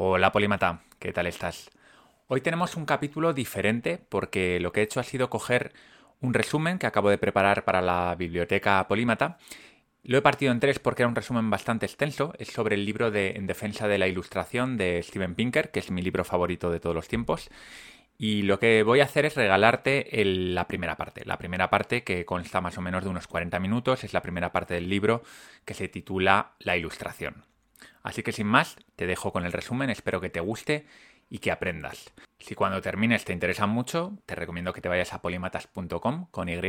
Hola Polímata, ¿qué tal estás? Hoy tenemos un capítulo diferente porque lo que he hecho ha sido coger un resumen que acabo de preparar para la biblioteca Polímata. Lo he partido en tres porque era un resumen bastante extenso. Es sobre el libro de En defensa de la ilustración de Steven Pinker, que es mi libro favorito de todos los tiempos. Y lo que voy a hacer es regalarte la primera parte. La primera parte que consta más o menos de unos 40 minutos. Es la primera parte del libro que se titula La ilustración. Así que sin más, te dejo con el resumen. Espero que te guste y que aprendas. Si cuando termines te interesa mucho, te recomiendo que te vayas a polimatas.com con Y,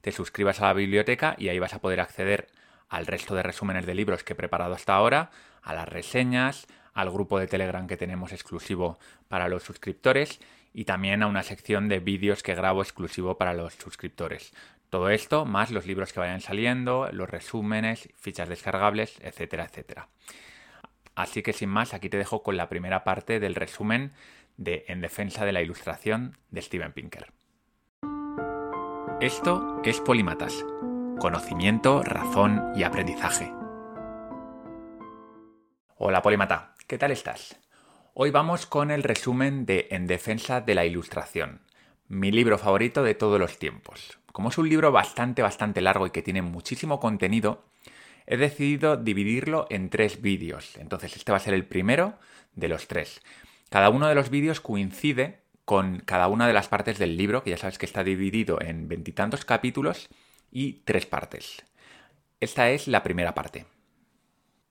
te suscribas a la biblioteca y ahí vas a poder acceder al resto de resúmenes de libros que he preparado hasta ahora, a las reseñas, al grupo de Telegram que tenemos exclusivo para los suscriptores y también a una sección de vídeos que grabo exclusivo para los suscriptores. Todo esto más los libros que vayan saliendo, los resúmenes, fichas descargables, etcétera, etcétera. Así que sin más, aquí te dejo con la primera parte del resumen de En defensa de la ilustración de Steven Pinker. Esto es Polimatas. Conocimiento, razón y aprendizaje. Hola Polimata, ¿qué tal estás? Hoy vamos con el resumen de En defensa de la ilustración, mi libro favorito de todos los tiempos. Como es un libro bastante, bastante largo y que tiene muchísimo contenido, he decidido dividirlo en tres vídeos. Entonces este va a ser el primero de los tres. Cada uno de los vídeos coincide con cada una de las partes del libro, que ya sabes que está dividido en veintitantos capítulos y tres partes. Esta es la primera parte.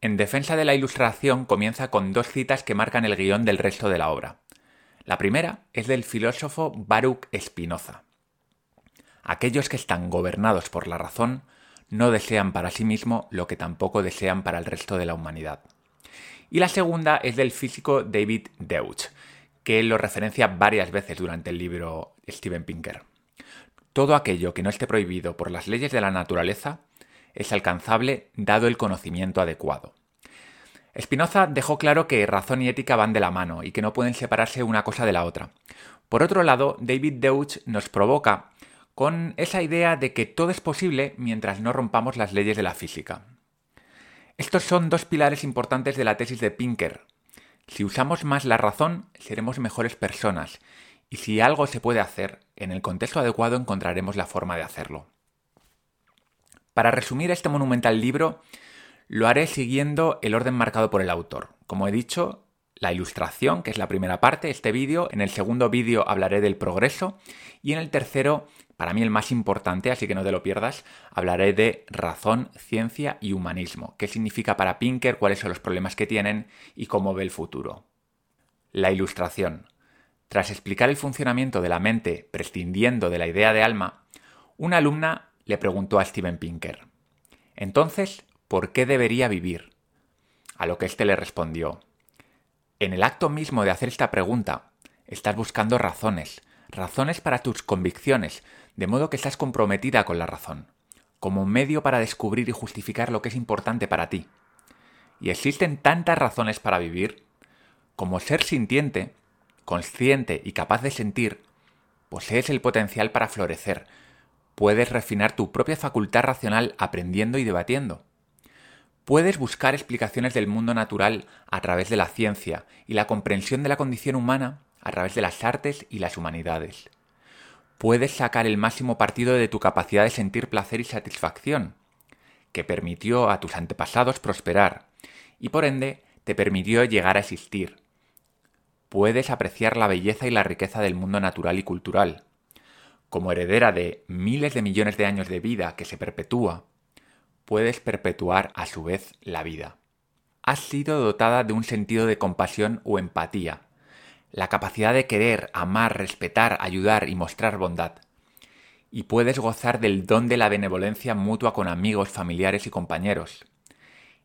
En defensa de la ilustración comienza con dos citas que marcan el guion del resto de la obra. La primera es del filósofo Baruch Spinoza. Aquellos que están gobernados por la razón no desean para sí mismo lo que tampoco desean para el resto de la humanidad. Y la segunda es del físico David Deutsch, que lo referencia varias veces durante el libro Steven Pinker. Todo aquello que no esté prohibido por las leyes de la naturaleza es alcanzable dado el conocimiento adecuado. Spinoza dejó claro que razón y ética van de la mano y que no pueden separarse una cosa de la otra. Por otro lado, David Deutsch nos provoca con esa idea de que todo es posible mientras no rompamos las leyes de la física. Estos son dos pilares importantes de la tesis de Pinker. Si usamos más la razón, seremos mejores personas, y si algo se puede hacer, en el contexto adecuado encontraremos la forma de hacerlo. Para resumir este monumental libro, lo haré siguiendo el orden marcado por el autor. Como he dicho, la ilustración, que es la primera parte, este vídeo. En el segundo vídeo hablaré del progreso. Y en el tercero, para mí el más importante, así que no te lo pierdas, hablaré de razón, ciencia y humanismo. ¿Qué significa para Pinker? ¿Cuáles son los problemas que tienen? Y cómo ve el futuro. La ilustración. Tras explicar el funcionamiento de la mente prescindiendo de la idea de alma, una alumna le preguntó a Steven Pinker. Entonces, ¿por qué debería vivir? A lo que éste le respondió. En el acto mismo de hacer esta pregunta, estás buscando razones, razones para tus convicciones, de modo que estás comprometida con la razón, como medio para descubrir y justificar lo que es importante para ti. Y existen tantas razones para vivir, como ser sintiente, consciente y capaz de sentir, posees el potencial para florecer, Puedes refinar tu propia facultad racional aprendiendo y debatiendo. Puedes buscar explicaciones del mundo natural a través de la ciencia y la comprensión de la condición humana a través de las artes y las humanidades. Puedes sacar el máximo partido de tu capacidad de sentir placer y satisfacción, que permitió a tus antepasados prosperar y por ende te permitió llegar a existir. Puedes apreciar la belleza y la riqueza del mundo natural y cultural como heredera de miles de millones de años de vida que se perpetúa, puedes perpetuar a su vez la vida. Has sido dotada de un sentido de compasión o empatía, la capacidad de querer, amar, respetar, ayudar y mostrar bondad. Y puedes gozar del don de la benevolencia mutua con amigos, familiares y compañeros.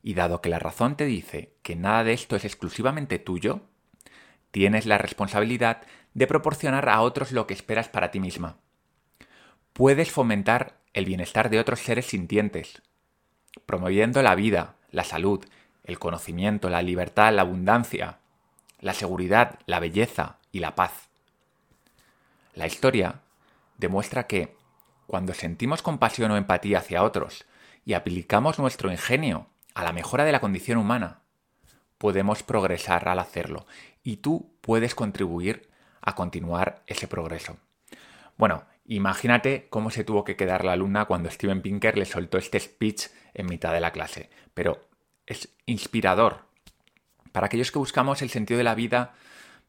Y dado que la razón te dice que nada de esto es exclusivamente tuyo, tienes la responsabilidad de proporcionar a otros lo que esperas para ti misma puedes fomentar el bienestar de otros seres sintientes, promoviendo la vida, la salud, el conocimiento, la libertad, la abundancia, la seguridad, la belleza y la paz. La historia demuestra que cuando sentimos compasión o empatía hacia otros y aplicamos nuestro ingenio a la mejora de la condición humana, podemos progresar al hacerlo y tú puedes contribuir a continuar ese progreso. Bueno, imagínate cómo se tuvo que quedar la alumna cuando Steven Pinker le soltó este speech en mitad de la clase, pero es inspirador. Para aquellos que buscamos el sentido de la vida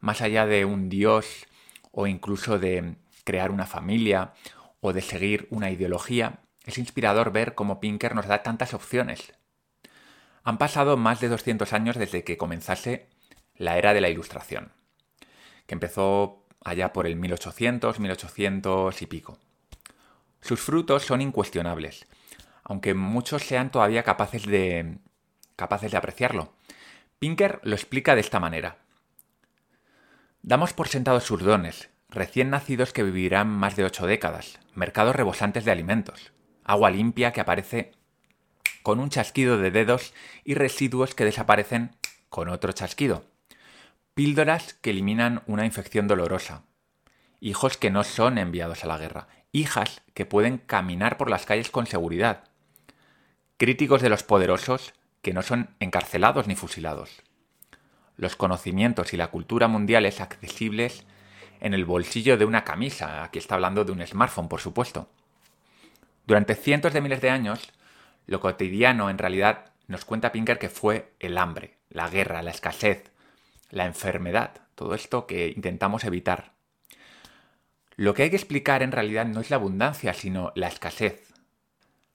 más allá de un Dios o incluso de crear una familia o de seguir una ideología, es inspirador ver cómo Pinker nos da tantas opciones. Han pasado más de 200 años desde que comenzase la era de la Ilustración, que empezó allá por el 1800, 1800 y pico. Sus frutos son incuestionables, aunque muchos sean todavía capaces de capaces de apreciarlo. Pinker lo explica de esta manera. Damos por sentados sus dones, recién nacidos que vivirán más de ocho décadas, mercados rebosantes de alimentos, agua limpia que aparece con un chasquido de dedos y residuos que desaparecen con otro chasquido, píldoras que eliminan una infección dolorosa, hijos que no son enviados a la guerra, hijas que pueden caminar por las calles con seguridad, críticos de los poderosos que no son encarcelados ni fusilados. Los conocimientos y la cultura mundiales accesibles en el bolsillo de una camisa. Aquí está hablando de un smartphone, por supuesto. Durante cientos de miles de años, lo cotidiano en realidad nos cuenta Pinker que fue el hambre, la guerra, la escasez, la enfermedad, todo esto que intentamos evitar. Lo que hay que explicar en realidad no es la abundancia, sino la escasez.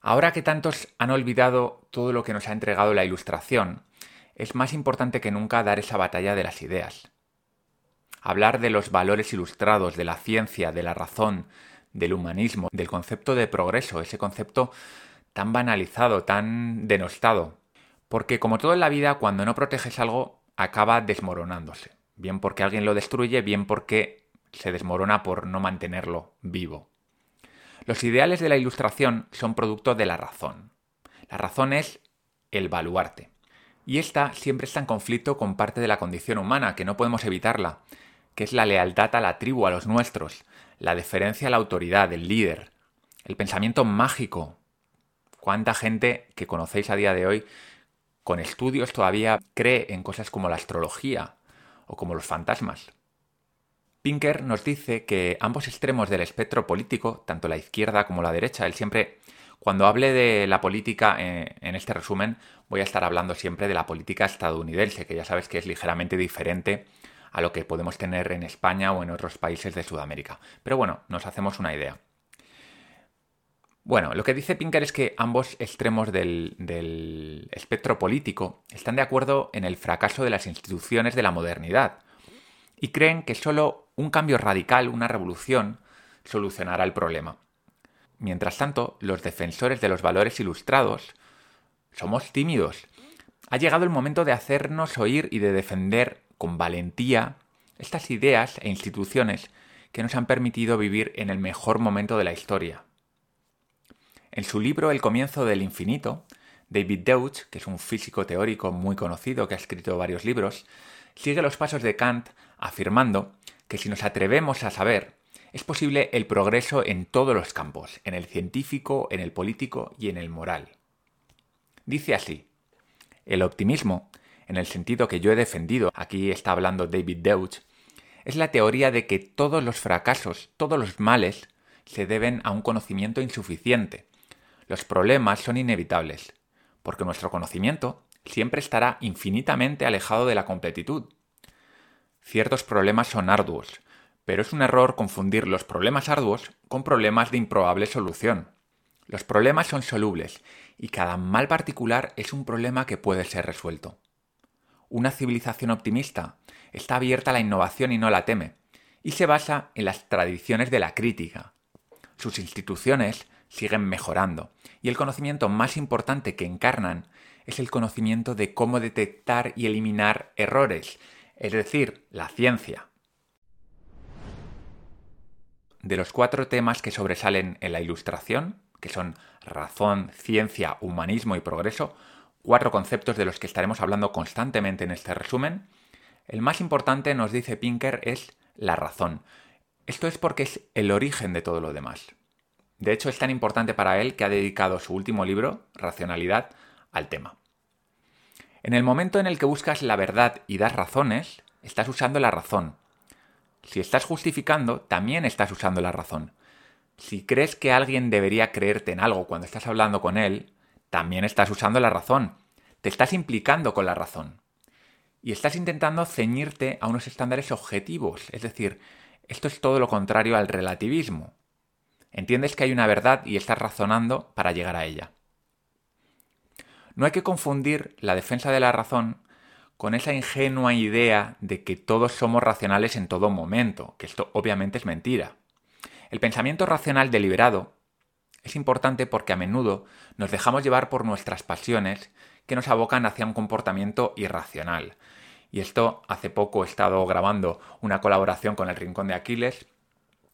Ahora que tantos han olvidado todo lo que nos ha entregado la Ilustración, es más importante que nunca dar esa batalla de las ideas. Hablar de los valores ilustrados, de la ciencia, de la razón, del humanismo, del concepto de progreso, ese concepto tan banalizado, tan denostado. Porque como todo en la vida, cuando no proteges algo, acaba desmoronándose. Bien porque alguien lo destruye, bien porque se desmorona por no mantenerlo vivo. Los ideales de la ilustración son producto de la razón. La razón es el baluarte. Y esta siempre está en conflicto con parte de la condición humana, que no podemos evitarla, que es la lealtad a la tribu, a los nuestros, la deferencia a la autoridad, del líder, el pensamiento mágico. ¿Cuánta gente que conocéis a día de hoy con estudios todavía cree en cosas como la astrología o como los fantasmas? Pinker nos dice que ambos extremos del espectro político, tanto la izquierda como la derecha, él siempre, cuando hable de la política eh, en este resumen, voy a estar hablando siempre de la política estadounidense, que ya sabes que es ligeramente diferente a lo que podemos tener en España o en otros países de Sudamérica. Pero bueno, nos hacemos una idea. Bueno, lo que dice Pinker es que ambos extremos del, del, espectro político están de acuerdo en el fracaso de las instituciones de la modernidad y creen que solo un cambio radical, una revolución, solucionará el problema. Mientras tanto, los defensores de los valores ilustrados somos tímidos. Ha llegado el momento de hacernos oír y de defender con valentía estas ideas e instituciones que nos han permitido vivir en el mejor momento de la historia. En su libro El comienzo del infinito, David Deutsch, que es un físico teórico muy conocido que ha escrito varios libros, sigue los pasos de Kant afirmando que si nos atrevemos a saber, es posible el progreso en todos los campos, en el científico, en el político y en el moral. Dice así, el optimismo, en el sentido que yo he defendido, aquí está hablando David Deutsch, es la teoría de que todos los fracasos, todos los males, se deben a un conocimiento insuficiente. Los problemas son inevitables, porque nuestro conocimiento siempre estará infinitamente alejado de la completitud. Ciertos problemas son arduos, pero es un error confundir los problemas arduos con problemas de improbable solución. Los problemas son solubles y cada mal particular es un problema que puede ser resuelto. Una civilización optimista está abierta a la innovación y no la teme, y se basa en las tradiciones de la crítica. Sus instituciones siguen mejorando, y el conocimiento más importante que encarnan es el conocimiento de cómo detectar y eliminar errores, es decir, la ciencia. De los cuatro temas que sobresalen en la Ilustración, que son razón, ciencia, humanismo y progreso, cuatro conceptos de los que estaremos hablando constantemente en este resumen, el más importante, nos dice Pinker, es la razón. Esto es porque es el origen de todo lo demás. De hecho, es tan importante para él que ha dedicado su último libro, Racionalidad, al tema. En el momento en el que buscas la verdad y das razones, estás usando la razón. Si estás justificando, también estás usando la razón. Si crees que alguien debería creerte en algo cuando estás hablando con él, también estás usando la razón. Te estás implicando con la razón. Y estás intentando ceñirte a unos estándares objetivos. Es decir, esto es todo lo contrario al relativismo. Entiendes que hay una verdad y estás razonando para llegar a ella. No hay que confundir la defensa de la razón con esa ingenua idea de que todos somos racionales en todo momento, que esto obviamente es mentira. El pensamiento racional deliberado es importante porque a menudo nos dejamos llevar por nuestras pasiones que nos abocan hacia un comportamiento irracional. Y esto hace poco he estado grabando una colaboración con el Rincón de Aquiles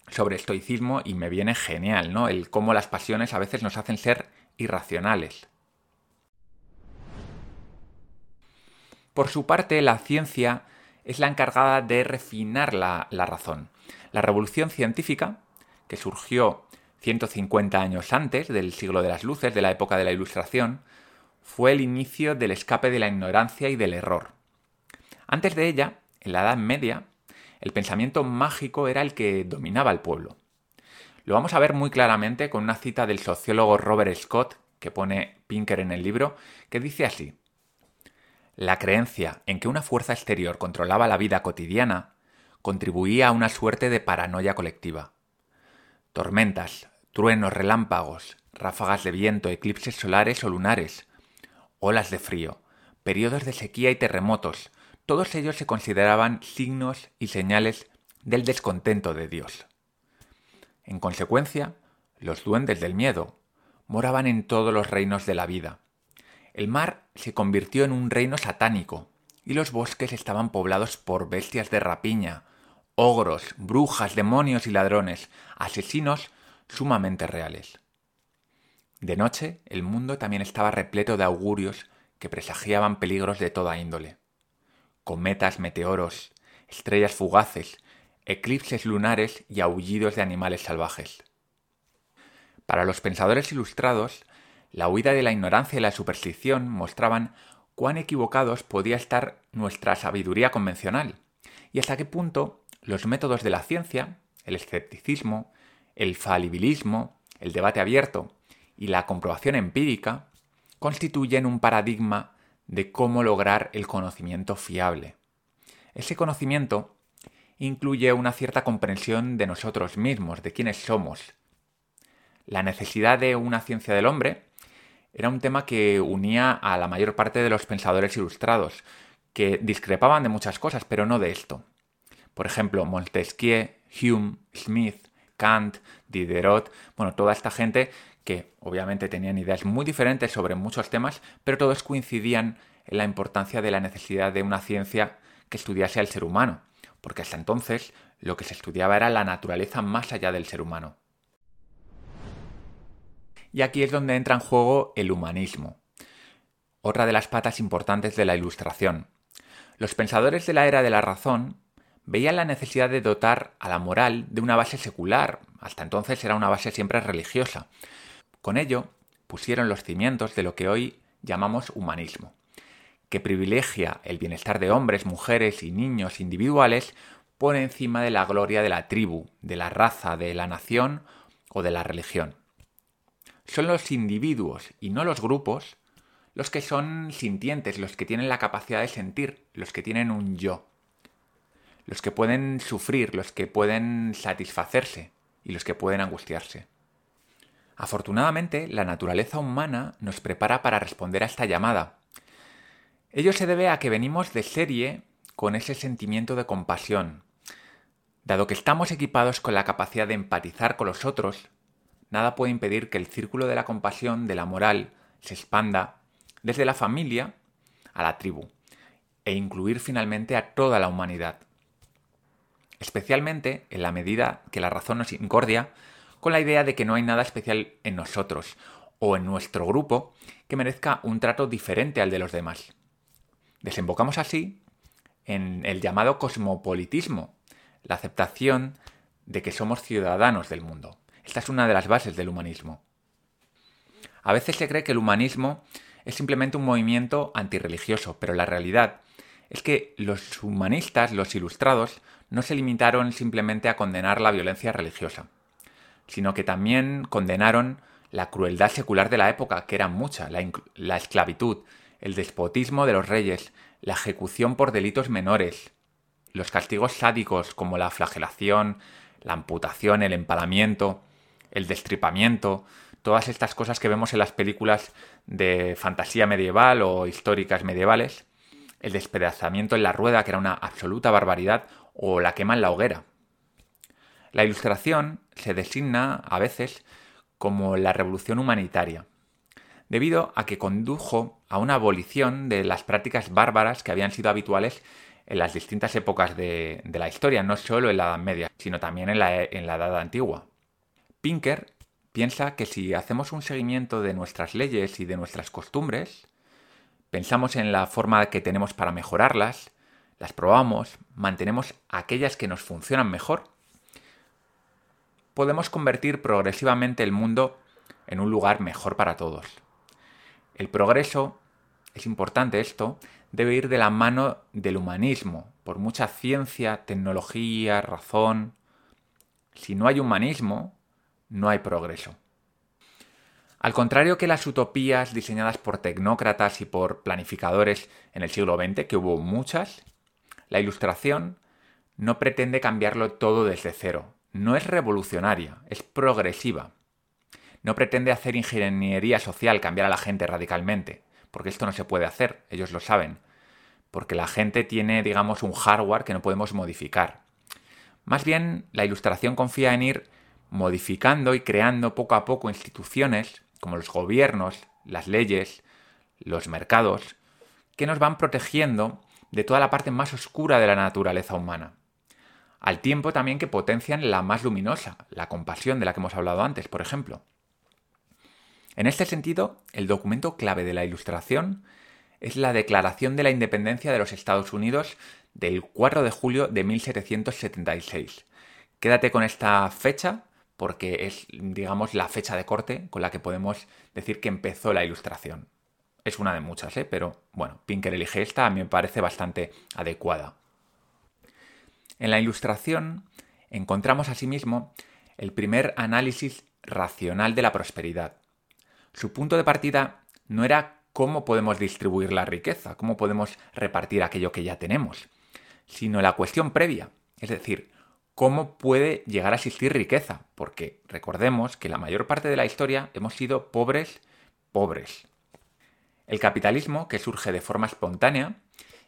sobre estoicismo y me viene genial, ¿no? El cómo las pasiones a veces nos hacen ser irracionales. Por su parte, la ciencia es la encargada de refinar la, razón. La revolución científica, que surgió 150 años antes del siglo de las luces, de la época de la Ilustración, fue el inicio del escape de la ignorancia y del error. Antes de ella, en la Edad Media, el pensamiento mágico era el que dominaba al pueblo. Lo vamos a ver muy claramente con una cita del sociólogo Robert Scott, que pone Pinker en el libro, que dice así. La creencia en que una fuerza exterior controlaba la vida cotidiana contribuía a una suerte de paranoia colectiva. Tormentas, truenos, relámpagos, ráfagas de viento, eclipses solares o lunares, olas de frío, periodos de sequía y terremotos, todos ellos se consideraban signos y señales del descontento de Dios. En consecuencia, los duendes del miedo moraban en todos los reinos de la vida. El mar se convirtió en un reino satánico, y los bosques estaban poblados por bestias de rapiña, ogros, brujas, demonios y ladrones, asesinos sumamente reales. De noche, el mundo también estaba repleto de augurios que presagiaban peligros de toda índole. Cometas, meteoros, estrellas fugaces, eclipses lunares y aullidos de animales salvajes. Para los pensadores ilustrados, la huida de la ignorancia y la superstición mostraban cuán equivocados podía estar nuestra sabiduría convencional y hasta qué punto los métodos de la ciencia, el escepticismo, el falibilismo, el debate abierto y la comprobación empírica constituyen un paradigma de cómo lograr el conocimiento fiable. Ese conocimiento incluye una cierta comprensión de nosotros mismos, de quiénes somos. La necesidad de una ciencia del hombre era un tema que unía a la mayor parte de los pensadores ilustrados, que discrepaban de muchas cosas, pero no de esto. Por ejemplo, Montesquieu, Hume, Smith, Kant, Diderot, bueno, toda esta gente que obviamente tenían ideas muy diferentes sobre muchos temas, pero todos coincidían en la importancia de la necesidad de una ciencia que estudiase al ser humano, porque hasta entonces lo que se estudiaba era la naturaleza más allá del ser humano. Y aquí es donde entra en juego el humanismo, otra de las patas importantes de la Ilustración. Los pensadores de la era de la razón veían la necesidad de dotar a la moral de una base secular, hasta entonces era una base siempre religiosa. Con ello, pusieron los cimientos de lo que hoy llamamos humanismo, que privilegia el bienestar de hombres, mujeres y niños individuales por encima de la gloria de la tribu, de la raza, de la nación o de la religión. Son los individuos y no los grupos los que son sintientes, los que tienen la capacidad de sentir, los que tienen un yo los que pueden sufrir, los que pueden satisfacerse y los que pueden angustiarse. Afortunadamente, la naturaleza humana nos prepara para responder a esta llamada. Ello se debe a que venimos de serie con ese sentimiento de compasión. Dado que estamos equipados con la capacidad de empatizar con los otros, nada puede impedir que el círculo de la compasión, de la moral, se expanda desde la familia a la tribu, e incluir finalmente a toda la humanidad especialmente en la medida que la razón nos incordia con la idea de que no hay nada especial en nosotros o en nuestro grupo que merezca un trato diferente al de los demás. Desembocamos así en el llamado cosmopolitismo, la aceptación de que somos ciudadanos del mundo. Esta es una de las bases del humanismo. A veces se cree que el humanismo es simplemente un movimiento antirreligioso, pero la realidad es que los humanistas, los ilustrados, no se limitaron simplemente a condenar la violencia religiosa, sino que también condenaron la crueldad secular de la época, que era mucha, la, la esclavitud, el despotismo de los reyes, la ejecución por delitos menores, los castigos sádicos como la flagelación, la amputación, el empalamiento, el destripamiento, todas estas cosas que vemos en las películas de fantasía medieval o históricas medievales, el despedazamiento en la rueda, que era una absoluta barbaridad, o la quema en la hoguera. La ilustración se designa a veces como la revolución humanitaria, debido a que condujo a una abolición de las prácticas bárbaras que habían sido habituales en las distintas épocas de, la historia, no solo en la Edad Media, sino también en la, en la Edad Antigua. Pinker piensa que si hacemos un seguimiento de nuestras leyes y de nuestras costumbres, pensamos en la forma que tenemos para mejorarlas, las probamos, mantenemos aquellas que nos funcionan mejor, podemos convertir progresivamente el mundo en un lugar mejor para todos. El progreso, es importante esto, debe ir de la mano del humanismo, por mucha ciencia, tecnología, razón. Si no hay humanismo, no hay progreso. Al contrario que las utopías diseñadas por tecnócratas y por planificadores en el siglo XX, que hubo muchas, la ilustración no pretende cambiarlo todo desde cero. No es revolucionaria, es progresiva. No pretende hacer ingeniería social, cambiar a la gente radicalmente, porque esto no se puede hacer, ellos lo saben, porque la gente tiene, digamos, un hardware que no podemos modificar. Más bien, la ilustración confía en ir modificando y creando poco a poco instituciones como los gobiernos, las leyes, los mercados, que nos van protegiendo de toda la parte más oscura de la naturaleza humana. Al tiempo también que potencian la más luminosa, la compasión de la que hemos hablado antes, por ejemplo. En este sentido, el documento clave de la Ilustración es la Declaración de la Independencia de los Estados Unidos del 4 de julio de 1776. Quédate con esta fecha porque es, digamos, la fecha de corte con la que podemos decir que empezó la ilustración. Es una de muchas, ¿eh? pero bueno, Pinker elige esta, a mí me parece bastante adecuada. En la ilustración encontramos asimismo el primer análisis racional de la prosperidad. Su punto de partida no era cómo podemos distribuir la riqueza, cómo podemos repartir aquello que ya tenemos, sino la cuestión previa, es decir, cómo puede llegar a existir riqueza, porque recordemos que la mayor parte de la historia hemos sido pobres, pobres. El capitalismo, que surge de forma espontánea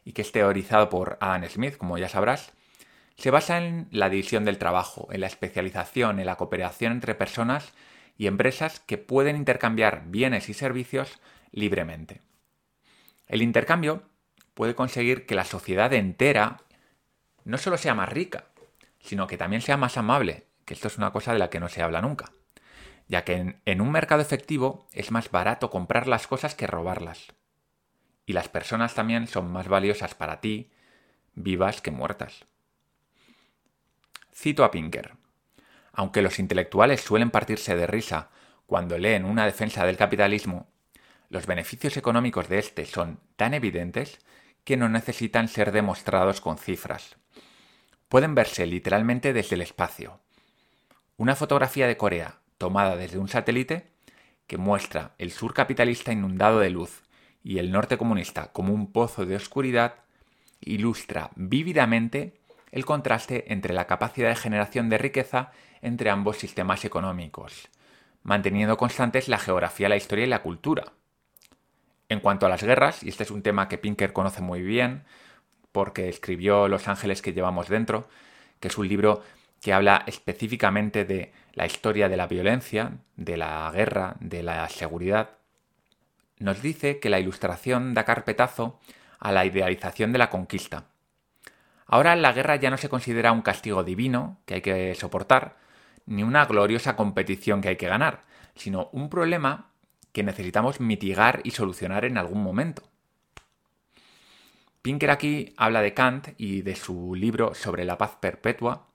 y que es teorizado por Adam Smith, como ya sabrás, se basa en la división del trabajo, en la especialización, en la cooperación entre personas y empresas que pueden intercambiar bienes y servicios libremente. El intercambio puede conseguir que la sociedad entera no solo sea más rica, sino que también sea más amable, que esto es una cosa de la que no se habla nunca, ya que en, un mercado efectivo es más barato comprar las cosas que robarlas. Y las personas también son más valiosas para ti, vivas que muertas. Cito a Pinker. Aunque los intelectuales suelen partirse de risa cuando leen una defensa del capitalismo, los beneficios económicos de éste son tan evidentes que no necesitan ser demostrados con cifras pueden verse literalmente desde el espacio. Una fotografía de Corea tomada desde un satélite que muestra el sur capitalista inundado de luz y el norte comunista como un pozo de oscuridad ilustra vívidamente el contraste entre la capacidad de generación de riqueza entre ambos sistemas económicos, manteniendo constantes la geografía, la historia y la cultura. En cuanto a las guerras, y este es un tema que Pinker conoce muy bien, porque escribió Los ángeles que llevamos dentro, que es un libro que habla específicamente de la historia de la violencia, de la guerra, de la seguridad, nos dice que la ilustración da carpetazo a la idealización de la conquista. Ahora la guerra ya no se considera un castigo divino que hay que soportar, ni una gloriosa competición que hay que ganar, sino un problema que necesitamos mitigar y solucionar en algún momento. Pinker aquí habla de Kant y de su libro sobre la paz perpetua,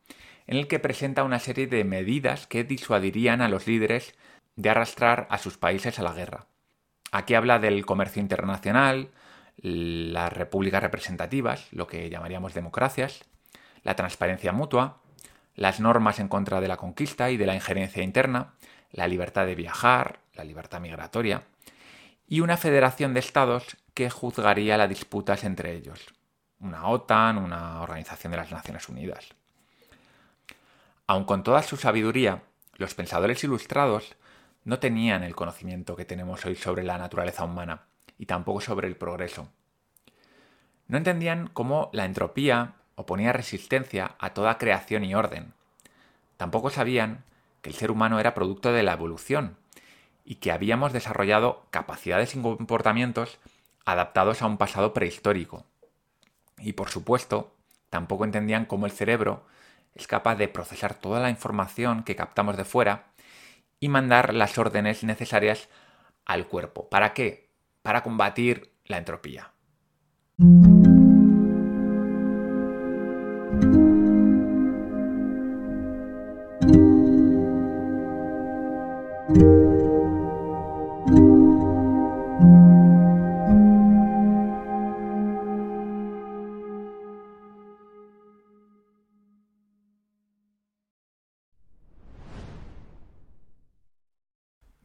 en el que presenta una serie de medidas que disuadirían a los líderes de arrastrar a sus países a la guerra. Aquí habla del comercio internacional, las repúblicas representativas, lo que llamaríamos democracias, la transparencia mutua, las normas en contra de la conquista y de la injerencia interna, la libertad de viajar, la libertad migratoria, y una federación de estados que juzgaría las disputas entre ellos, una OTAN, una Organización de las Naciones Unidas. Aun con toda su sabiduría, los pensadores ilustrados no tenían el conocimiento que tenemos hoy sobre la naturaleza humana y tampoco sobre el progreso. No entendían cómo la entropía oponía resistencia a toda creación y orden. Tampoco sabían que el ser humano era producto de la evolución y que habíamos desarrollado capacidades y comportamientos adaptados a un pasado prehistórico. Y por supuesto, tampoco entendían cómo el cerebro es capaz de procesar toda la información que captamos de fuera y mandar las órdenes necesarias al cuerpo. ¿Para qué? Para combatir la entropía.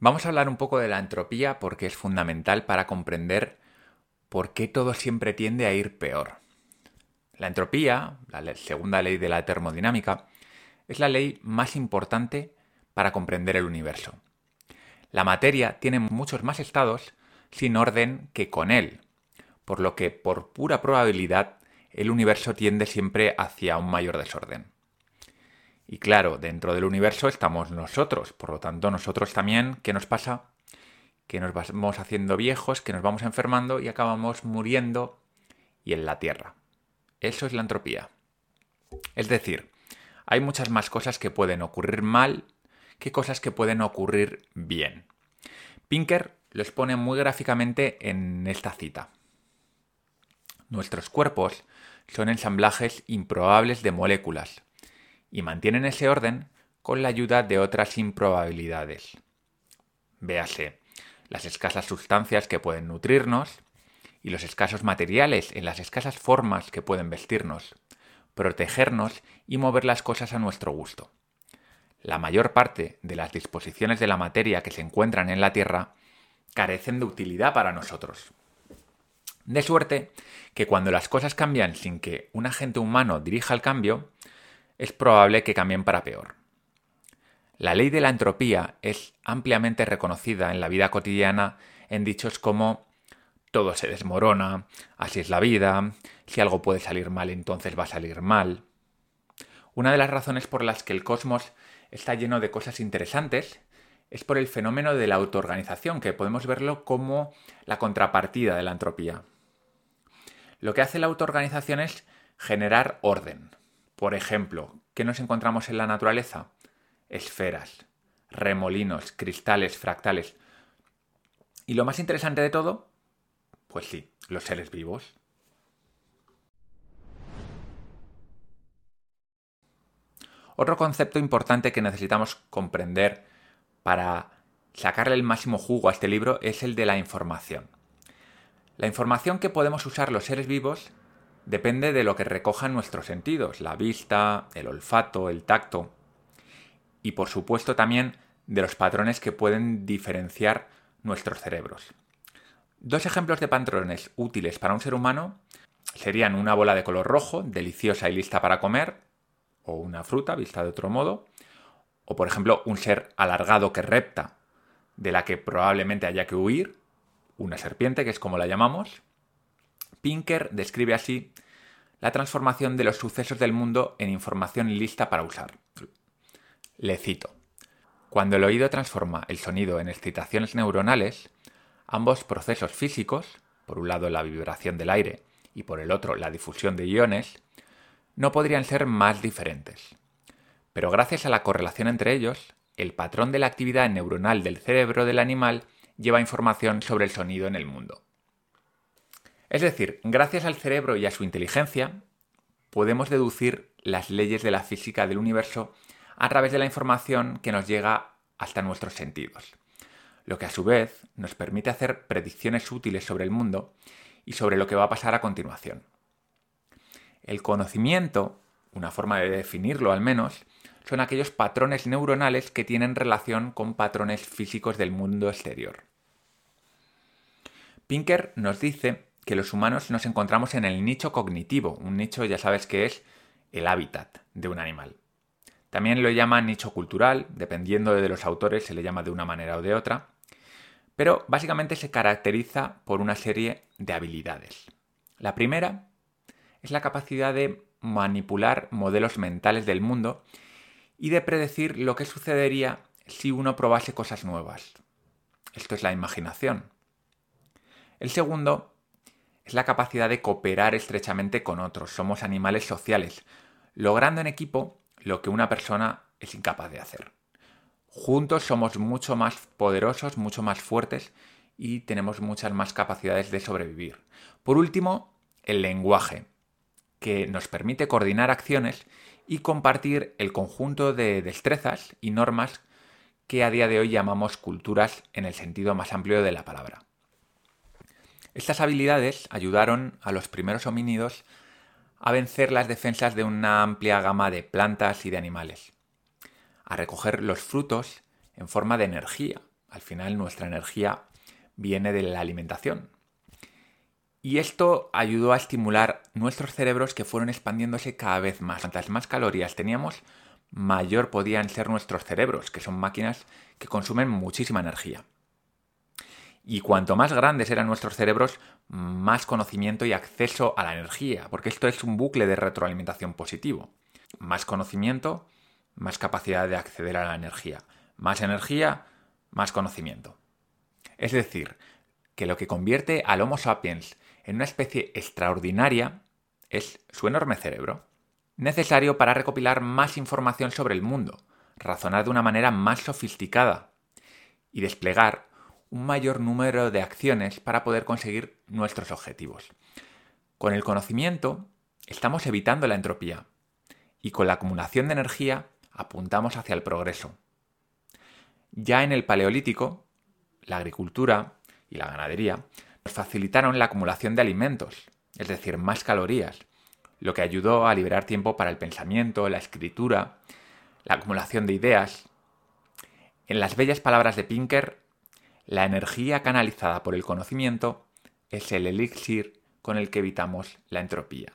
Vamos a hablar un poco de la entropía porque es fundamental para comprender por qué todo siempre tiende a ir peor. La entropía, la segunda ley de la termodinámica, es la ley más importante para comprender el universo. La materia tiene muchos más estados sin orden que con él, por lo que por pura probabilidad el universo tiende siempre hacia un mayor desorden. Y claro, dentro del universo estamos nosotros, por lo tanto nosotros también, ¿qué nos pasa? Que nos vamos haciendo viejos, que nos vamos enfermando y acabamos muriendo y en la Tierra. Eso es la entropía. Es decir, hay muchas más cosas que pueden ocurrir mal que cosas que pueden ocurrir bien. Pinker lo expone muy gráficamente en esta cita. Nuestros cuerpos son ensamblajes improbables de moléculas, y mantienen ese orden con la ayuda de otras improbabilidades. Véase, las escasas sustancias que pueden nutrirnos y los escasos materiales en las escasas formas que pueden vestirnos, protegernos y mover las cosas a nuestro gusto. La mayor parte de las disposiciones de la materia que se encuentran en la Tierra carecen de utilidad para nosotros. De suerte que cuando las cosas cambian sin que un agente humano dirija el cambio, es probable que cambien para peor. La ley de la entropía es ampliamente reconocida en la vida cotidiana en dichos como todo se desmorona, así es la vida, si algo puede salir mal entonces va a salir mal. Una de las razones por las que el cosmos está lleno de cosas interesantes es por el fenómeno de la autoorganización, que podemos verlo como la contrapartida de la entropía. Lo que hace la autoorganización es generar orden. Por ejemplo, ¿qué nos encontramos en la naturaleza? Esferas, remolinos, cristales, fractales. Y lo más interesante de todo, pues sí, los seres vivos. Otro concepto importante que necesitamos comprender para sacarle el máximo jugo a este libro es el de la información. La información que podemos usar los seres vivos depende de lo que recojan nuestros sentidos, la vista, el olfato, el tacto y por supuesto también de los patrones que pueden diferenciar nuestros cerebros. Dos ejemplos de patrones útiles para un ser humano serían una bola de color rojo, deliciosa y lista para comer, o una fruta vista de otro modo, o por ejemplo un ser alargado que repta, de la que probablemente haya que huir, una serpiente, que es como la llamamos, Pinker describe así la transformación de los sucesos del mundo en información lista para usar. Le cito. Cuando el oído transforma el sonido en excitaciones neuronales, ambos procesos físicos, por un lado la vibración del aire y por el otro la difusión de iones, no podrían ser más diferentes. Pero gracias a la correlación entre ellos, el patrón de la actividad neuronal del cerebro del animal lleva información sobre el sonido en el mundo. Es decir, gracias al cerebro y a su inteligencia, podemos deducir las leyes de la física del universo a través de la información que nos llega hasta nuestros sentidos. lo que a su vez nos permite hacer predicciones útiles sobre el mundo y sobre lo que va a pasar a continuación. El conocimiento, una forma de definirlo al menos, son aquellos patrones neuronales que tienen relación con patrones físicos del mundo exterior. Pinker nos dice que los humanos nos encontramos en el nicho cognitivo, un nicho ya sabes que es el hábitat de un animal. También lo llaman nicho cultural, dependiendo de los autores se le llama de una manera o de otra, pero básicamente se caracteriza por una serie de habilidades. La primera es la capacidad de manipular modelos mentales del mundo y de predecir lo que sucedería si uno probase cosas nuevas. Esto es la imaginación. El segundo es la capacidad de cooperar estrechamente con otros. Somos animales sociales, logrando en equipo lo que una persona es incapaz de hacer. Juntos somos mucho más poderosos, mucho más fuertes y tenemos muchas más capacidades de sobrevivir. Por último, el lenguaje, que nos permite coordinar acciones y compartir el conjunto de destrezas y normas que a día de hoy llamamos culturas en el sentido más amplio de la palabra. Estas habilidades ayudaron a los primeros homínidos a vencer las defensas de una amplia gama de plantas y de animales, a recoger los frutos en forma de energía. Al final nuestra energía viene de la alimentación. Y esto ayudó a estimular nuestros cerebros que fueron expandiéndose cada vez más. Cuantas más calorías teníamos, mayor podían ser nuestros cerebros, que son máquinas que consumen muchísima energía. Y cuanto más grandes eran nuestros cerebros, más conocimiento y acceso a la energía, porque esto es un bucle de retroalimentación positivo. Más conocimiento, más capacidad de acceder a la energía. Más energía, más conocimiento. Es decir, que lo que convierte al Homo sapiens en una especie extraordinaria es su enorme cerebro, necesario para recopilar más información sobre el mundo, razonar de una manera más sofisticada y desplegar un mayor número de acciones para poder conseguir nuestros objetivos. Con el conocimiento estamos evitando la entropía y con la acumulación de energía apuntamos hacia el progreso. Ya en el Paleolítico, la agricultura y la ganadería nos facilitaron la acumulación de alimentos, es decir, más calorías, lo que ayudó a liberar tiempo para el pensamiento, la escritura, la acumulación de ideas. En las bellas palabras de Pinker, la energía canalizada por el conocimiento es el elixir con el que evitamos la entropía.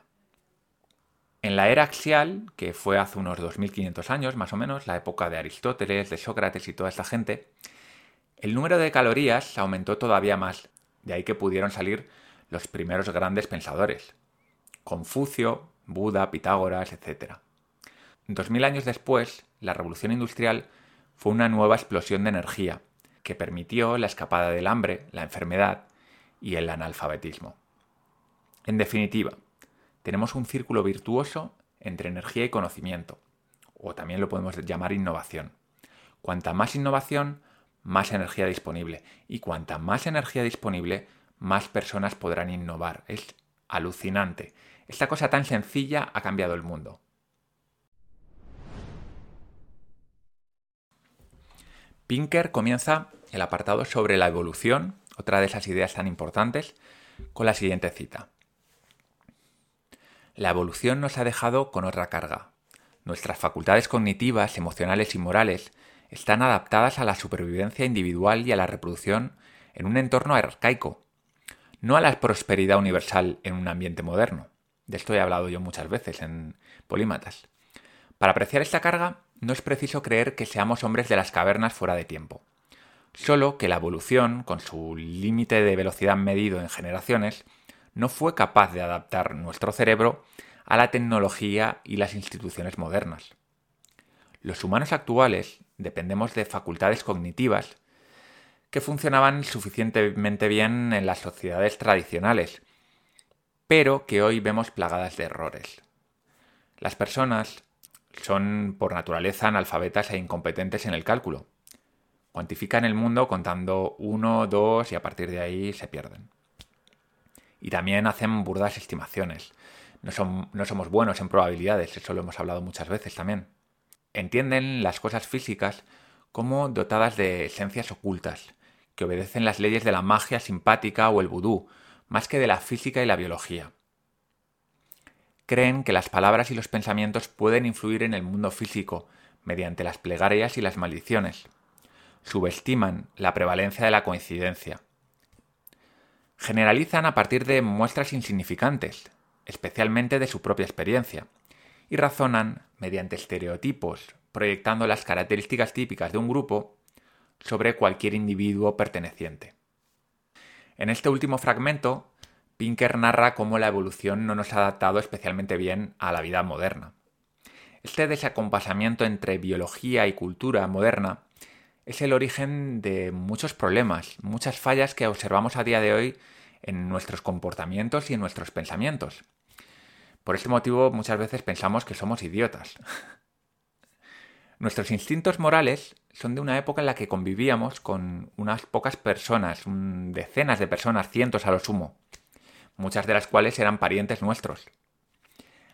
En la era axial, que fue hace unos 2500 años más o menos, la época de Aristóteles, de Sócrates y toda esta gente, el número de calorías aumentó todavía más, de ahí que pudieron salir los primeros grandes pensadores, Confucio, Buda, Pitágoras, etc. Dos mil años después, la revolución industrial fue una nueva explosión de energía, que permitió la escapada del hambre, la enfermedad y el analfabetismo. En definitiva, tenemos un círculo virtuoso entre energía y conocimiento, o también lo podemos llamar innovación. Cuanta más innovación, más energía disponible, y cuanta más energía disponible, más personas podrán innovar. Es alucinante. Esta cosa tan sencilla ha cambiado el mundo. Pinker comienza el apartado sobre la evolución, otra de esas ideas tan importantes, con la siguiente cita. La evolución nos ha dejado con otra carga. Nuestras facultades cognitivas, emocionales y morales están adaptadas a la supervivencia individual y a la reproducción en un entorno arcaico, no a la prosperidad universal en un ambiente moderno. De esto he hablado yo muchas veces en Polímatas. Para apreciar esta carga, no es preciso creer que seamos hombres de las cavernas fuera de tiempo. Solo que la evolución, con su límite de velocidad medido en generaciones, no fue capaz de adaptar nuestro cerebro a la tecnología y las instituciones modernas. Los humanos actuales dependemos de facultades cognitivas que funcionaban suficientemente bien en las sociedades tradicionales, pero que hoy vemos plagadas de errores. Las personas son por naturaleza analfabetas e incompetentes en el cálculo. Cuantifican el mundo contando uno, dos y a partir de ahí se pierden. Y también hacen burdas estimaciones. No, no somos buenos en probabilidades, eso lo hemos hablado muchas veces también. Entienden las cosas físicas como dotadas de esencias ocultas, que obedecen las leyes de la magia simpática o el vudú, más que de la física y la biología. Creen que las palabras y los pensamientos pueden influir en el mundo físico mediante las plegarias y las maldiciones. Subestiman la prevalencia de la coincidencia. Generalizan a partir de muestras insignificantes, especialmente de su propia experiencia, y razonan mediante estereotipos, proyectando las características típicas de un grupo sobre cualquier individuo perteneciente. En este último fragmento, Pinker narra cómo la evolución no nos ha adaptado especialmente bien a la vida moderna. Este desacompasamiento entre biología y cultura moderna es el origen de muchos problemas, muchas fallas que observamos a día de hoy en nuestros comportamientos y en nuestros pensamientos. Por este motivo muchas veces pensamos que somos idiotas. Nuestros instintos morales son de una época en la que convivíamos con unas pocas personas, decenas de personas, cientos a lo sumo, muchas de las cuales eran parientes nuestros.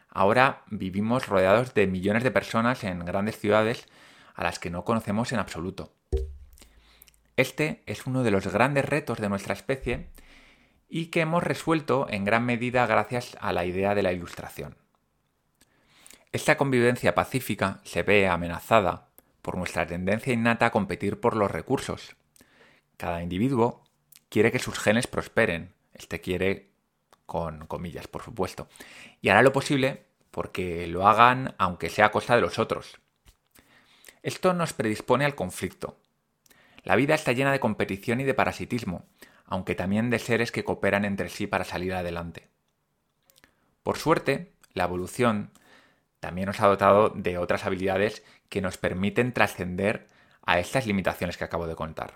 Ahora vivimos rodeados de millones de personas en grandes ciudades a las que no conocemos en absoluto. Este es uno de los grandes retos de nuestra especie y que hemos resuelto en gran medida gracias a la idea de la ilustración. Esta convivencia pacífica se ve amenazada por nuestra tendencia innata a competir por los recursos. Cada individuo quiere que sus genes prosperen, este quiere con comillas, por supuesto, y hará lo posible porque lo hagan aunque sea a costa de los otros. Esto nos predispone al conflicto. La vida está llena de competición y de parasitismo, aunque también de seres que cooperan entre sí para salir adelante. Por suerte, la evolución también nos ha dotado de otras habilidades que nos permiten trascender a estas limitaciones que acabo de contar.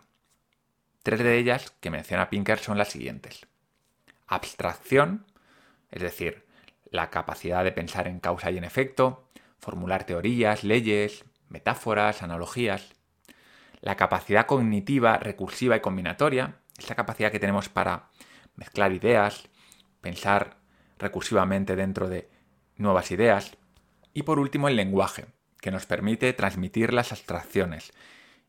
Tres de ellas que menciona Pinker son las siguientes. Abstracción, es decir, la capacidad de pensar en causa y en efecto, formular teorías, leyes, metáforas, analogías. La capacidad cognitiva, recursiva y combinatoria, esa capacidad que tenemos para mezclar ideas, pensar recursivamente dentro de nuevas ideas. Y por último, el lenguaje, que nos permite transmitir las abstracciones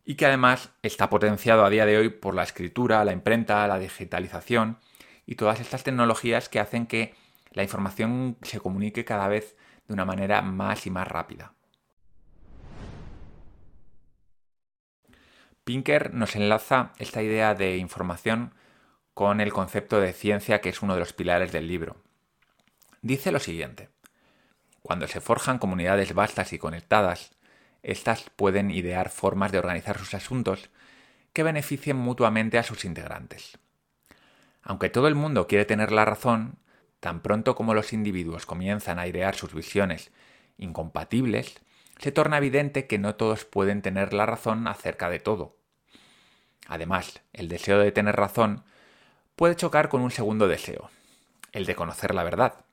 y que además está potenciado a día de hoy por la escritura, la imprenta, la digitalización y todas estas tecnologías que hacen que la información se comunique cada vez de una manera más y más rápida. Pinker nos enlaza esta idea de información con el concepto de ciencia que es uno de los pilares del libro. Dice lo siguiente. Cuando se forjan comunidades vastas y conectadas, éstas pueden idear formas de organizar sus asuntos que beneficien mutuamente a sus integrantes. Aunque todo el mundo quiere tener la razón, tan pronto como los individuos comienzan a idear sus visiones incompatibles, se torna evidente que no todos pueden tener la razón acerca de todo. Además, el deseo de tener razón puede chocar con un segundo deseo, el de conocer la verdad,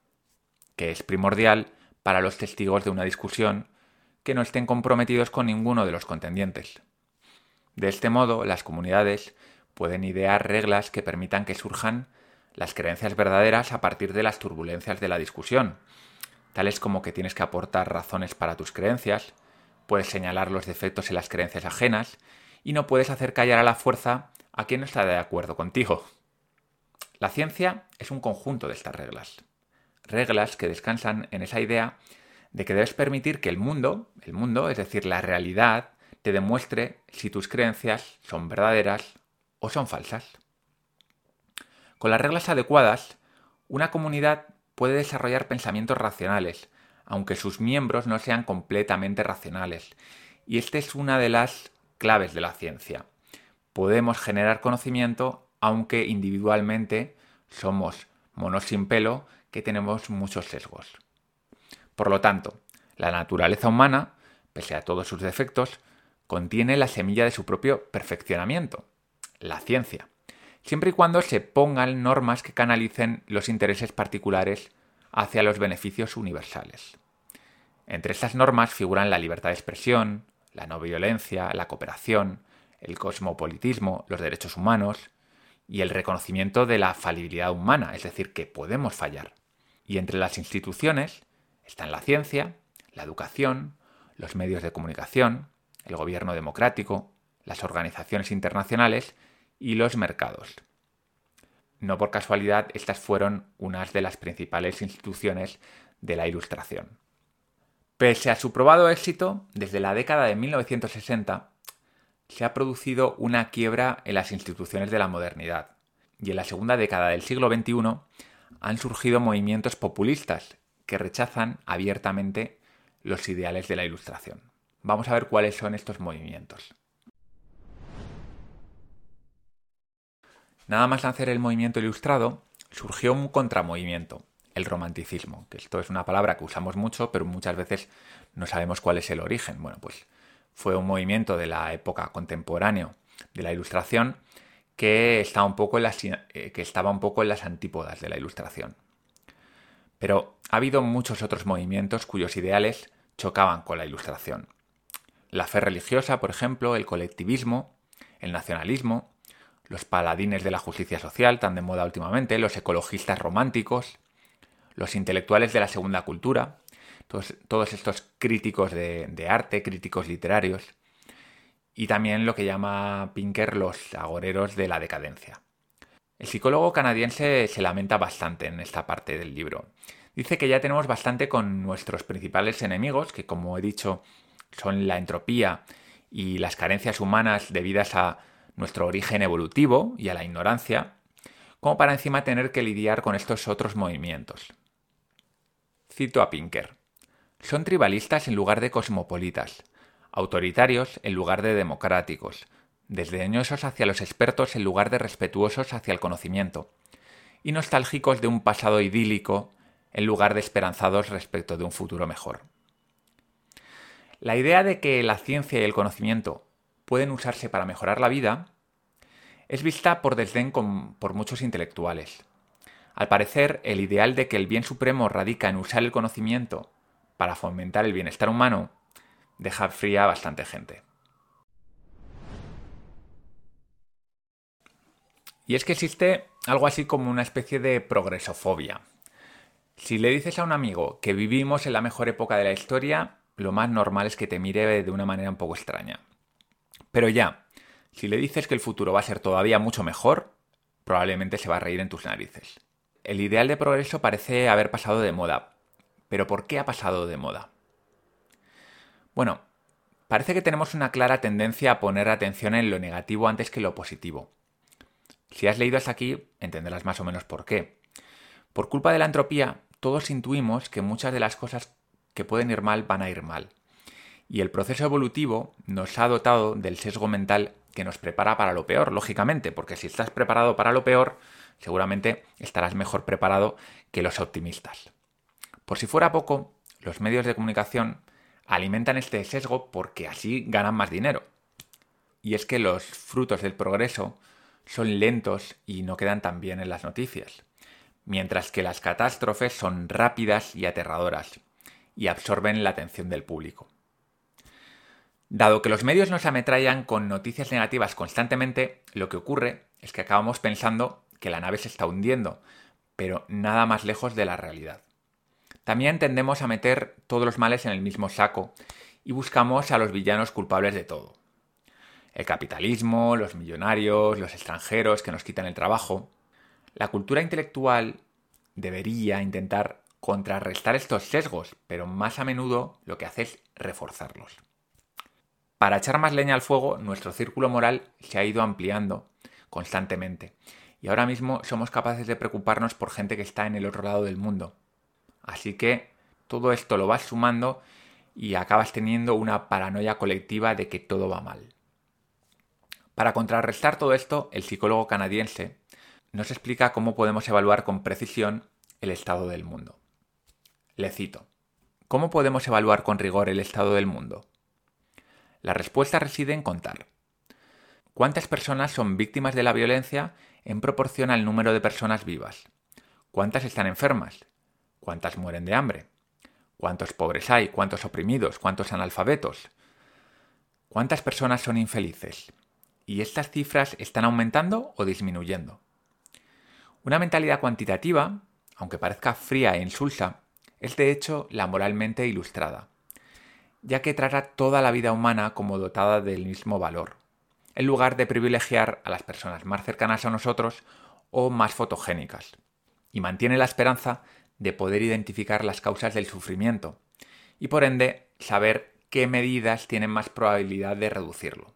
que es primordial para los testigos de una discusión que no estén comprometidos con ninguno de los contendientes. De este modo, las comunidades pueden idear reglas que permitan que surjan las creencias verdaderas a partir de las turbulencias de la discusión, tales como que tienes que aportar razones para tus creencias, puedes señalar los defectos en las creencias ajenas y no puedes hacer callar a la fuerza a quien no está de acuerdo contigo. La ciencia es un conjunto de estas reglas reglas que descansan en esa idea de que debes permitir que el mundo, el mundo, es decir, la realidad, te demuestre si tus creencias son verdaderas o son falsas. Con las reglas adecuadas, una comunidad puede desarrollar pensamientos racionales, aunque sus miembros no sean completamente racionales. Y esta es una de las claves de la ciencia. Podemos generar conocimiento aunque individualmente somos monos sin pelo que tenemos muchos sesgos. Por lo tanto, la naturaleza humana, pese a todos sus defectos, contiene la semilla de su propio perfeccionamiento, la ciencia, siempre y cuando se pongan normas que canalicen los intereses particulares hacia los beneficios universales. Entre estas normas figuran la libertad de expresión, la no violencia, la cooperación, el cosmopolitismo, los derechos humanos y el reconocimiento de la falibilidad humana, es decir, que podemos fallar. Y entre las instituciones están la ciencia, la educación, los medios de comunicación, el gobierno democrático, las organizaciones internacionales y los mercados. No por casualidad, estas fueron unas de las principales instituciones de la Ilustración. Pese a su probado éxito, desde la década de 1960 se ha producido una quiebra en las instituciones de la modernidad, y en la segunda década del siglo XXI han surgido movimientos populistas que rechazan abiertamente los ideales de la Ilustración. Vamos a ver cuáles son estos movimientos. Nada más nacer el movimiento ilustrado, surgió un contramovimiento, el romanticismo, que esto es una palabra que usamos mucho, pero muchas veces no sabemos cuál es el origen. Bueno, pues fue un movimiento de la época contemporánea de la ilustración que estaba un poco en las, eh, que estaba un poco en las antípodas de la ilustración. Pero ha habido muchos otros movimientos cuyos ideales chocaban con la ilustración. La fe religiosa, por ejemplo, el colectivismo, el nacionalismo, los paladines de la justicia social, tan de moda últimamente, los ecologistas románticos, los intelectuales de la segunda cultura, todos, estos críticos de, de, arte, críticos literarios, y también lo que llama Pinker los agoreros de la decadencia. El psicólogo canadiense se lamenta bastante en esta parte del libro. Dice que ya tenemos bastante con nuestros principales enemigos, que como he dicho son la entropía y las carencias humanas debidas a nuestro origen evolutivo y a la ignorancia, como para encima tener que lidiar con estos otros movimientos. Cito a Pinker. Son tribalistas en lugar de cosmopolitas, autoritarios en lugar de democráticos, desdeñosos hacia los expertos en lugar de respetuosos hacia el conocimiento, y nostálgicos de un pasado idílico en lugar de esperanzados respecto de un futuro mejor. La idea de que la ciencia y el conocimiento pueden usarse para mejorar la vida, es vista por desdén por muchos intelectuales. Al parecer, el ideal de que el bien supremo radica en usar el conocimiento para fomentar el bienestar humano deja fría a bastante gente. Y es que existe algo así como una especie de progresofobia. Si le dices a un amigo que vivimos en la mejor época de la historia, lo más normal es que te mire de una manera un poco extraña. Pero ya, si le dices que el futuro va a ser todavía mucho mejor, probablemente se va a reír en tus narices. El ideal de progreso parece haber pasado de moda. ¿Pero por qué ha pasado de moda? Bueno, parece que tenemos una clara tendencia a poner atención en lo negativo antes que lo positivo. Si has leído hasta aquí, entenderás más o menos por qué. Por culpa de la entropía, todos intuimos que muchas de las cosas que pueden ir mal van a ir mal y el proceso evolutivo nos ha dotado del sesgo mental que nos prepara para lo peor, lógicamente, porque si estás preparado para lo peor, seguramente estarás mejor preparado que los optimistas. Por si fuera poco, los medios de comunicación alimentan este sesgo porque así ganan más dinero. Y es que los frutos del progreso son lentos y no quedan tan bien en las noticias, mientras que las catástrofes son rápidas y aterradoras y absorben la atención del público. Dado que los medios nos ametrallan con noticias negativas constantemente, lo que ocurre es que acabamos pensando que la nave se está hundiendo, pero nada más lejos de la realidad. También tendemos a meter todos los males en el mismo saco y buscamos a los villanos culpables de todo. El capitalismo, los millonarios, los extranjeros que nos quitan el trabajo. La cultura intelectual debería intentar contrarrestar estos sesgos, pero más a menudo lo que hace es reforzarlos. Para echar más leña al fuego, nuestro círculo moral se ha ido ampliando constantemente. Y ahora mismo somos capaces de preocuparnos por gente que está en el otro lado del mundo. Así que todo esto lo vas sumando y acabas teniendo una paranoia colectiva de que todo va mal. Para contrarrestar todo esto, el psicólogo canadiense nos explica cómo podemos evaluar con precisión el estado del mundo. Le cito. ¿Cómo podemos evaluar con rigor el estado del mundo? La respuesta reside en contar. ¿Cuántas personas son víctimas de la violencia en proporción al número de personas vivas? ¿Cuántas están enfermas? ¿Cuántas mueren de hambre? ¿Cuántos pobres hay? ¿Cuántos oprimidos? ¿Cuántos analfabetos? ¿Cuántas personas son infelices? ¿Y estas cifras están aumentando o disminuyendo? Una mentalidad cuantitativa, aunque parezca fría e insulsa, es de hecho la moralmente ilustrada ya que trata toda la vida humana como dotada del mismo valor. En lugar de privilegiar a las personas más cercanas a nosotros o más fotogénicas. Y mantiene la esperanza de poder identificar las causas del sufrimiento y por ende saber qué medidas tienen más probabilidad de reducirlo.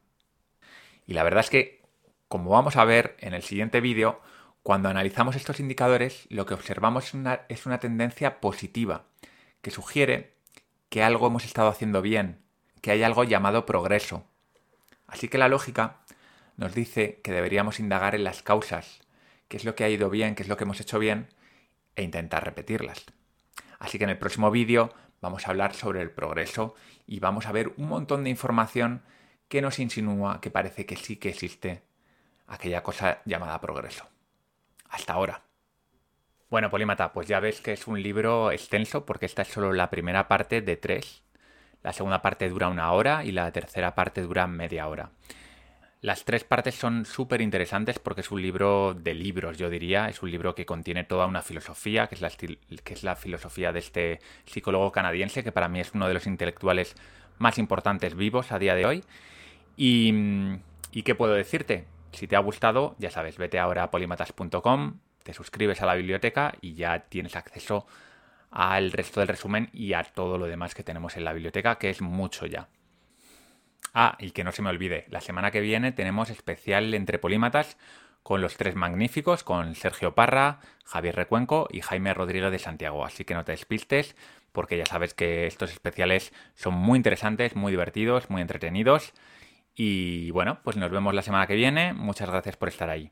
Y la verdad es que, como vamos a ver en el siguiente vídeo, cuando analizamos estos indicadores lo que observamos es una, es una tendencia positiva que sugiere que algo hemos estado haciendo bien, que hay algo llamado progreso. Así que la lógica nos dice que deberíamos indagar en las causas, qué es lo que ha ido bien, qué es lo que hemos hecho bien, e intentar repetirlas. Así que en el próximo vídeo vamos a hablar sobre el progreso y vamos a ver un montón de información que nos insinúa que parece que sí que existe aquella cosa llamada progreso. Hasta ahora. Bueno, Polímata, pues ya ves que es un libro extenso porque esta es solo la primera parte de tres. La segunda parte dura una hora y la tercera parte dura media hora. Las tres partes son súper interesantes porque es un libro de libros, yo diría. Es un libro que contiene toda una filosofía, que es, la que es la filosofía de este psicólogo canadiense, que para mí es uno de los intelectuales más importantes vivos a día de hoy. Y, y qué puedo decirte? Si te ha gustado, ya sabes, vete ahora a polimatas.com, te suscribes a la biblioteca y ya tienes acceso al resto del resumen y a todo lo demás que tenemos en la biblioteca, que es mucho ya. Ah, y que no se me olvide, la semana que viene tenemos especial entre polímatas con los tres magníficos, con Sergio Parra, Javier Recuenco y Jaime Rodríguez de Santiago. Así que no te despistes, porque ya sabes que estos especiales son muy interesantes, muy divertidos, muy entretenidos. Y bueno, pues nos vemos la semana que viene. Muchas gracias por estar ahí.